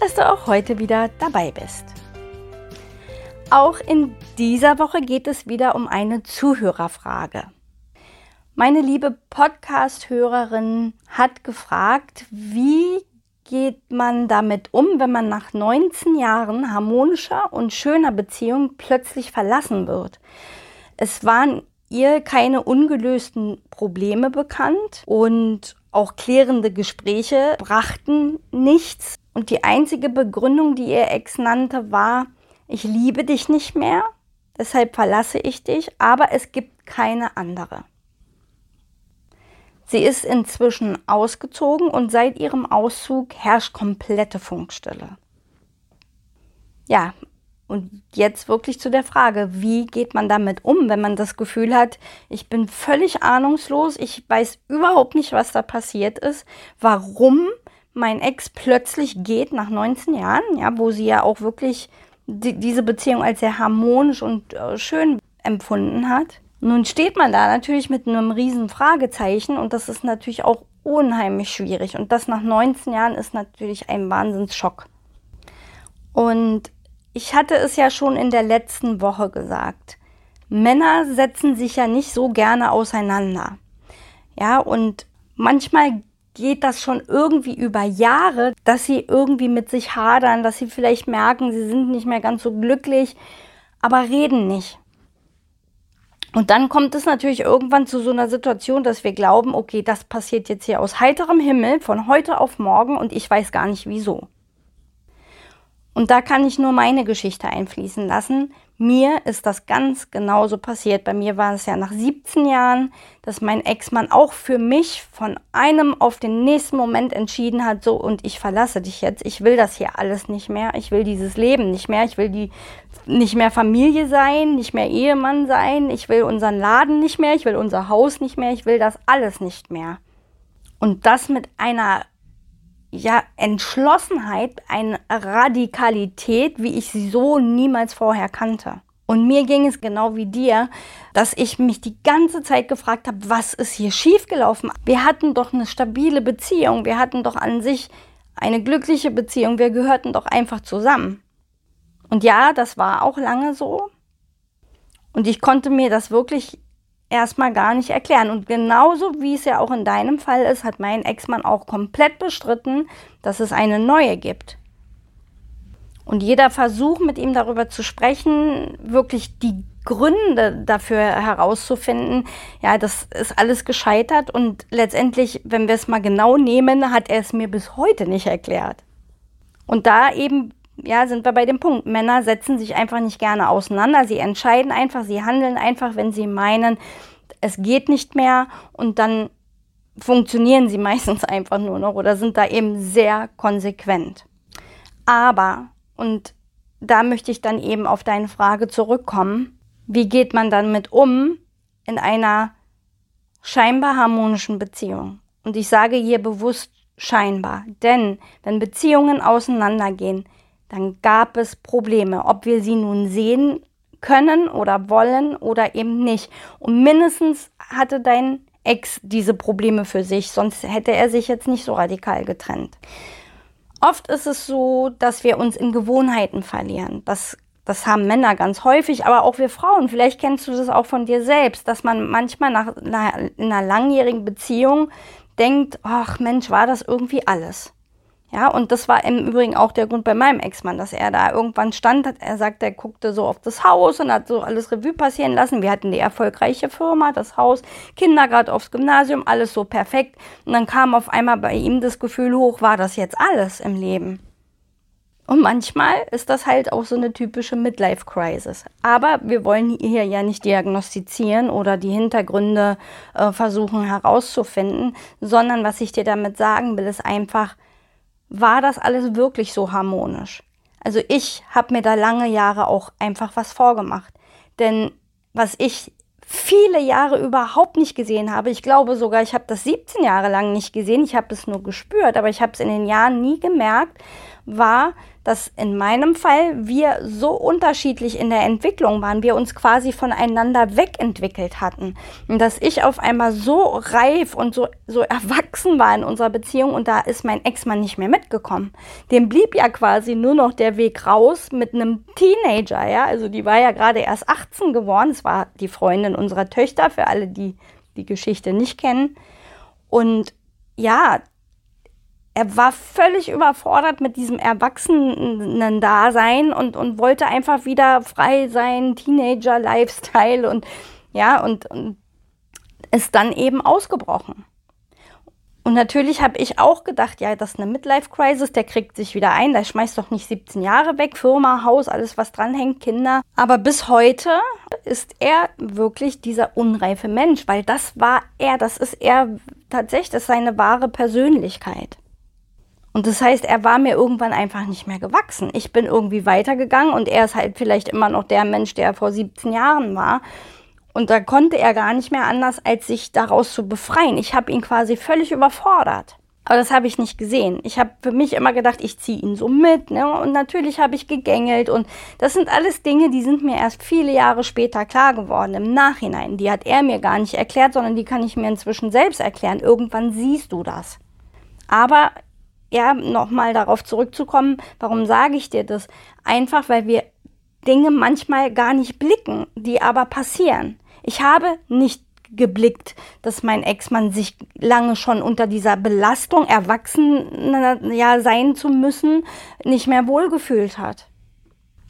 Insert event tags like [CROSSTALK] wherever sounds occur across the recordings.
dass du auch heute wieder dabei bist. Auch in dieser Woche geht es wieder um eine Zuhörerfrage. Meine liebe Podcast-Hörerin hat gefragt, wie geht man damit um, wenn man nach 19 Jahren harmonischer und schöner Beziehung plötzlich verlassen wird? Es waren ihr keine ungelösten Probleme bekannt und auch klärende Gespräche brachten nichts. Und die einzige Begründung, die ihr Ex nannte, war, ich liebe dich nicht mehr, deshalb verlasse ich dich, aber es gibt keine andere. Sie ist inzwischen ausgezogen und seit ihrem Auszug herrscht komplette Funkstille. Ja, und jetzt wirklich zu der Frage, wie geht man damit um, wenn man das Gefühl hat, ich bin völlig ahnungslos, ich weiß überhaupt nicht, was da passiert ist, warum mein Ex plötzlich geht nach 19 Jahren, ja, wo sie ja auch wirklich die, diese Beziehung als sehr harmonisch und äh, schön empfunden hat. Nun steht man da natürlich mit einem riesen Fragezeichen und das ist natürlich auch unheimlich schwierig und das nach 19 Jahren ist natürlich ein Wahnsinnsschock. Und ich hatte es ja schon in der letzten Woche gesagt. Männer setzen sich ja nicht so gerne auseinander. Ja, und manchmal geht das schon irgendwie über Jahre, dass sie irgendwie mit sich hadern, dass sie vielleicht merken, sie sind nicht mehr ganz so glücklich, aber reden nicht. Und dann kommt es natürlich irgendwann zu so einer Situation, dass wir glauben, okay, das passiert jetzt hier aus heiterem Himmel von heute auf morgen und ich weiß gar nicht wieso. Und da kann ich nur meine Geschichte einfließen lassen. Mir ist das ganz genauso passiert. Bei mir war es ja nach 17 Jahren, dass mein Ex-Mann auch für mich von einem auf den nächsten Moment entschieden hat, so und ich verlasse dich jetzt. Ich will das hier alles nicht mehr. Ich will dieses Leben nicht mehr. Ich will die nicht mehr Familie sein, nicht mehr Ehemann sein. Ich will unseren Laden nicht mehr. Ich will unser Haus nicht mehr. Ich will das alles nicht mehr. Und das mit einer ja, Entschlossenheit, eine Radikalität, wie ich sie so niemals vorher kannte. Und mir ging es genau wie dir, dass ich mich die ganze Zeit gefragt habe, was ist hier schiefgelaufen? Wir hatten doch eine stabile Beziehung, wir hatten doch an sich eine glückliche Beziehung, wir gehörten doch einfach zusammen. Und ja, das war auch lange so. Und ich konnte mir das wirklich erstmal gar nicht erklären. Und genauso wie es ja auch in deinem Fall ist, hat mein Ex-Mann auch komplett bestritten, dass es eine neue gibt. Und jeder Versuch, mit ihm darüber zu sprechen, wirklich die Gründe dafür herauszufinden, ja, das ist alles gescheitert. Und letztendlich, wenn wir es mal genau nehmen, hat er es mir bis heute nicht erklärt. Und da eben ja, sind wir bei dem Punkt. Männer setzen sich einfach nicht gerne auseinander. Sie entscheiden einfach, sie handeln einfach, wenn sie meinen, es geht nicht mehr und dann funktionieren sie [LAUGHS] meistens einfach nur noch oder sind da eben sehr konsequent. Aber, und da möchte ich dann eben auf deine Frage zurückkommen, wie geht man dann mit um in einer scheinbar harmonischen Beziehung? Und ich sage hier bewusst scheinbar, denn wenn Beziehungen auseinandergehen, dann gab es Probleme, ob wir sie nun sehen können oder wollen oder eben nicht. Und mindestens hatte dein Ex diese Probleme für sich, sonst hätte er sich jetzt nicht so radikal getrennt. Oft ist es so, dass wir uns in Gewohnheiten verlieren. Das, das haben Männer ganz häufig, aber auch wir Frauen. Vielleicht kennst du das auch von dir selbst, dass man manchmal nach einer, in einer langjährigen Beziehung denkt, ach Mensch, war das irgendwie alles. Ja, und das war im Übrigen auch der Grund bei meinem Ex-Mann, dass er da irgendwann stand. Er sagt, er guckte so auf das Haus und hat so alles Revue passieren lassen. Wir hatten die erfolgreiche Firma, das Haus, Kinder gerade aufs Gymnasium, alles so perfekt. Und dann kam auf einmal bei ihm das Gefühl hoch, war das jetzt alles im Leben? Und manchmal ist das halt auch so eine typische Midlife-Crisis. Aber wir wollen hier ja nicht diagnostizieren oder die Hintergründe äh, versuchen herauszufinden, sondern was ich dir damit sagen will, ist einfach, war das alles wirklich so harmonisch? Also ich habe mir da lange Jahre auch einfach was vorgemacht. Denn was ich viele Jahre überhaupt nicht gesehen habe, ich glaube sogar, ich habe das 17 Jahre lang nicht gesehen, ich habe es nur gespürt, aber ich habe es in den Jahren nie gemerkt, war, dass in meinem Fall wir so unterschiedlich in der Entwicklung waren, wir uns quasi voneinander wegentwickelt hatten. Und dass ich auf einmal so reif und so, so erwachsen war in unserer Beziehung und da ist mein Ex-Mann nicht mehr mitgekommen. Dem blieb ja quasi nur noch der Weg raus mit einem Teenager, ja. Also die war ja gerade erst 18 geworden. Es war die Freundin unserer Töchter, für alle, die die Geschichte nicht kennen. Und ja, er war völlig überfordert mit diesem Erwachsenen-Dasein und, und wollte einfach wieder frei sein, Teenager-Lifestyle und ja, und, und ist dann eben ausgebrochen. Und natürlich habe ich auch gedacht, ja, das ist eine Midlife-Crisis, der kriegt sich wieder ein, der schmeißt doch nicht 17 Jahre weg, Firma, Haus, alles, was dranhängt, Kinder. Aber bis heute ist er wirklich dieser unreife Mensch, weil das war er, das ist er tatsächlich, das ist seine wahre Persönlichkeit. Und das heißt, er war mir irgendwann einfach nicht mehr gewachsen. Ich bin irgendwie weitergegangen und er ist halt vielleicht immer noch der Mensch, der vor 17 Jahren war. Und da konnte er gar nicht mehr anders, als sich daraus zu befreien. Ich habe ihn quasi völlig überfordert. Aber das habe ich nicht gesehen. Ich habe für mich immer gedacht, ich ziehe ihn so mit. Ne? Und natürlich habe ich gegängelt. Und das sind alles Dinge, die sind mir erst viele Jahre später klar geworden, im Nachhinein. Die hat er mir gar nicht erklärt, sondern die kann ich mir inzwischen selbst erklären. Irgendwann siehst du das. Aber ja, nochmal darauf zurückzukommen, warum sage ich dir das? Einfach, weil wir Dinge manchmal gar nicht blicken, die aber passieren. Ich habe nicht geblickt, dass mein Ex-Mann sich lange schon unter dieser Belastung, erwachsen ja, sein zu müssen, nicht mehr wohlgefühlt hat.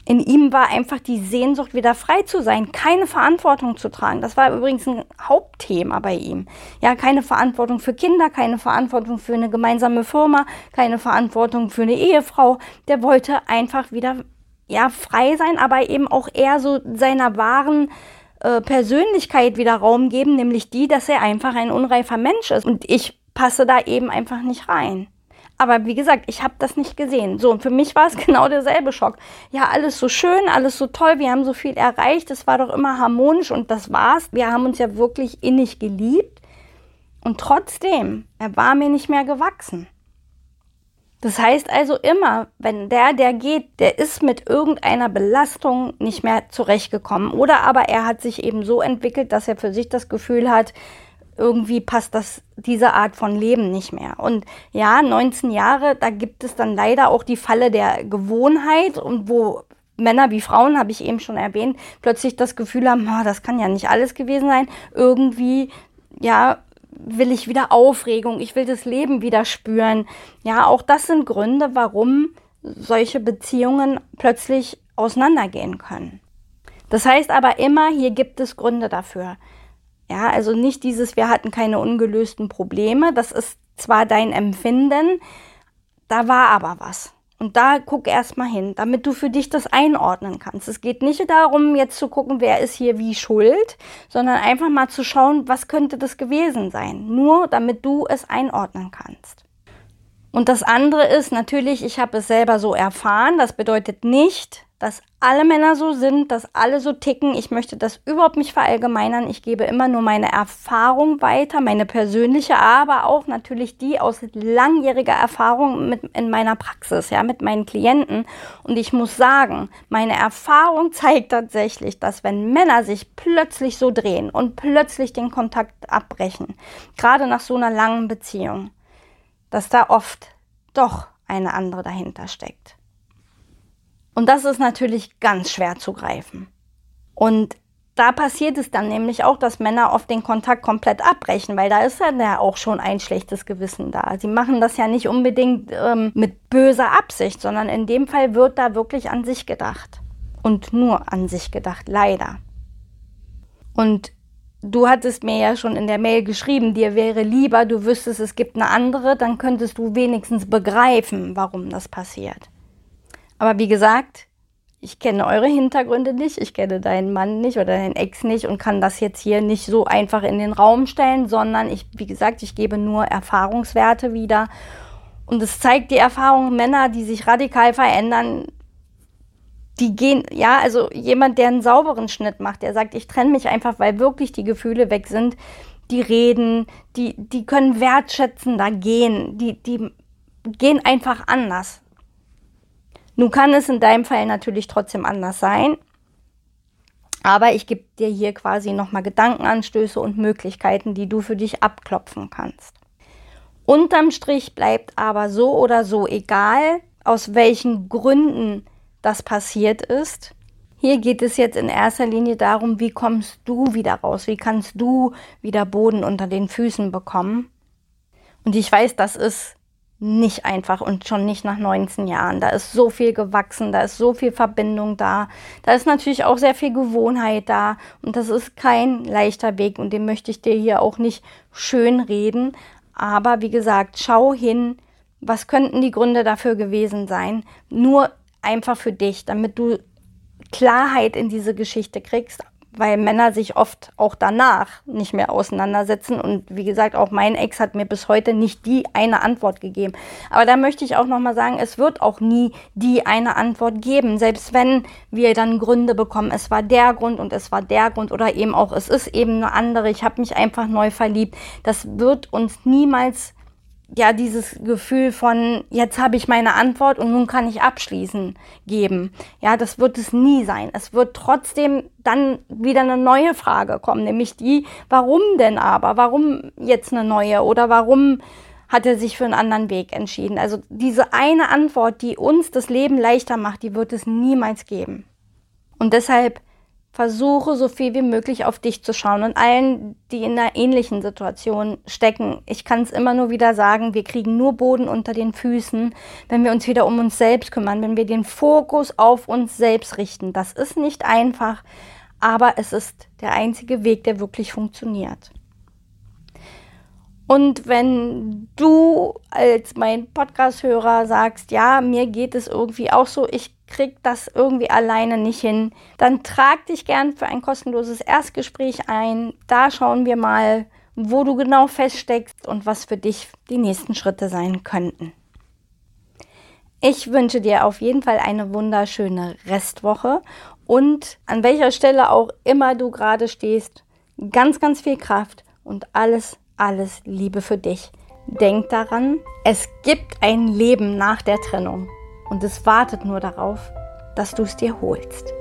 In ihm war einfach die Sehnsucht, wieder frei zu sein, keine Verantwortung zu tragen. Das war übrigens ein Hauptthema bei ihm. Ja, keine Verantwortung für Kinder, keine Verantwortung für eine gemeinsame Firma, keine Verantwortung für eine Ehefrau. Der wollte einfach wieder ja frei sein, aber eben auch eher so seiner wahren äh, Persönlichkeit wieder Raum geben, nämlich die, dass er einfach ein unreifer Mensch ist. Und ich passe da eben einfach nicht rein. Aber wie gesagt, ich habe das nicht gesehen. So, und für mich war es [LAUGHS] genau derselbe Schock. Ja, alles so schön, alles so toll, wir haben so viel erreicht, es war doch immer harmonisch und das war's. Wir haben uns ja wirklich innig geliebt. Und trotzdem, er war mir nicht mehr gewachsen. Das heißt also immer, wenn der, der geht, der ist mit irgendeiner Belastung nicht mehr zurechtgekommen. Oder aber er hat sich eben so entwickelt, dass er für sich das Gefühl hat, irgendwie passt das, diese Art von Leben nicht mehr. Und ja, 19 Jahre, da gibt es dann leider auch die Falle der Gewohnheit und wo Männer wie Frauen, habe ich eben schon erwähnt, plötzlich das Gefühl haben, oh, das kann ja nicht alles gewesen sein. Irgendwie, ja, will ich wieder Aufregung, ich will das Leben wieder spüren. Ja, auch das sind Gründe, warum solche Beziehungen plötzlich auseinandergehen können. Das heißt aber immer, hier gibt es Gründe dafür. Ja, also nicht dieses, wir hatten keine ungelösten Probleme. Das ist zwar dein Empfinden, da war aber was. Und da guck erstmal hin, damit du für dich das einordnen kannst. Es geht nicht darum, jetzt zu gucken, wer ist hier wie schuld, sondern einfach mal zu schauen, was könnte das gewesen sein. Nur damit du es einordnen kannst. Und das andere ist natürlich, ich habe es selber so erfahren. Das bedeutet nicht, dass alle Männer so sind, dass alle so ticken. Ich möchte das überhaupt nicht verallgemeinern. Ich gebe immer nur meine Erfahrung weiter, meine persönliche, aber auch natürlich die aus langjähriger Erfahrung mit, in meiner Praxis, ja, mit meinen Klienten. Und ich muss sagen, meine Erfahrung [LAUGHS] zeigt tatsächlich, dass wenn Männer sich plötzlich so drehen und plötzlich den Kontakt abbrechen, gerade nach so einer langen Beziehung, dass da oft doch eine andere dahinter steckt. Und das ist natürlich ganz schwer zu greifen. Und da passiert es dann nämlich auch, dass Männer oft den Kontakt komplett abbrechen, weil da ist dann ja auch schon ein schlechtes Gewissen da. Sie machen das ja nicht unbedingt ähm, mit böser Absicht, sondern in dem Fall wird da wirklich an sich gedacht. Und nur an sich gedacht, leider. Und du hattest mir ja schon in der Mail geschrieben, dir wäre lieber, du wüsstest, es gibt eine andere, dann könntest du wenigstens begreifen, warum das passiert. Aber wie gesagt, ich kenne eure Hintergründe nicht, ich kenne deinen Mann nicht oder deinen Ex nicht und kann das jetzt hier nicht so einfach in den Raum stellen, sondern ich, wie gesagt, ich gebe nur Erfahrungswerte wieder Und es zeigt die Erfahrung, Männer, die sich radikal verändern, die gehen, ja, also jemand, der einen sauberen Schnitt macht, der sagt, ich trenne mich einfach, weil wirklich die Gefühle weg sind, die reden, die, die können wertschätzender gehen, die, die gehen einfach anders. Nun kann es in deinem Fall natürlich trotzdem anders sein, aber ich gebe dir hier quasi nochmal Gedankenanstöße und Möglichkeiten, die du für dich abklopfen kannst. Unterm Strich bleibt aber so oder so, egal aus welchen Gründen das passiert ist. Hier geht es jetzt in erster Linie darum, wie kommst du wieder raus? Wie kannst du wieder Boden unter den Füßen bekommen? Und ich weiß, das ist nicht einfach und schon nicht nach 19 Jahren. Da ist so viel gewachsen, da ist so viel Verbindung da. Da ist natürlich auch sehr viel Gewohnheit da und das ist kein leichter Weg und den möchte ich dir hier auch nicht schön reden. Aber wie gesagt, schau hin, was könnten die Gründe dafür gewesen sein? Nur einfach für dich, damit du Klarheit in diese Geschichte kriegst, weil Männer sich oft auch danach nicht mehr auseinandersetzen. Und wie gesagt, auch mein Ex hat mir bis heute nicht die eine Antwort gegeben. Aber da möchte ich auch nochmal sagen, es wird auch nie die eine Antwort geben. Selbst wenn wir dann Gründe bekommen, es war der Grund und es war der Grund oder eben auch, es ist eben eine andere, ich habe mich einfach neu verliebt. Das wird uns niemals ja dieses Gefühl von jetzt habe ich meine Antwort und nun kann ich abschließen geben. Ja, das wird es nie sein. Es wird trotzdem dann wieder eine neue Frage kommen, nämlich die, warum denn aber? Warum jetzt eine neue oder warum hat er sich für einen anderen Weg entschieden? Also diese eine Antwort, die uns das Leben leichter macht, die wird es niemals geben. Und deshalb versuche so viel wie möglich auf dich zu schauen und allen, die in einer ähnlichen Situation stecken. Ich kann es immer nur wieder sagen, wir kriegen nur Boden unter den Füßen, wenn wir uns wieder um uns selbst kümmern, wenn wir den Fokus auf uns selbst richten. Das ist nicht einfach, aber es ist der einzige Weg, der wirklich funktioniert. Und wenn du als mein Podcast-Hörer sagst, ja, mir geht es irgendwie auch so, ich krieg das irgendwie alleine nicht hin, dann trag dich gern für ein kostenloses Erstgespräch ein. Da schauen wir mal, wo du genau feststeckst und was für dich die nächsten Schritte sein könnten. Ich wünsche dir auf jeden Fall eine wunderschöne Restwoche und an welcher Stelle auch immer du gerade stehst, ganz, ganz viel Kraft und alles alles Liebe für dich. Denk daran, es gibt ein Leben nach der Trennung und es wartet nur darauf, dass du es dir holst.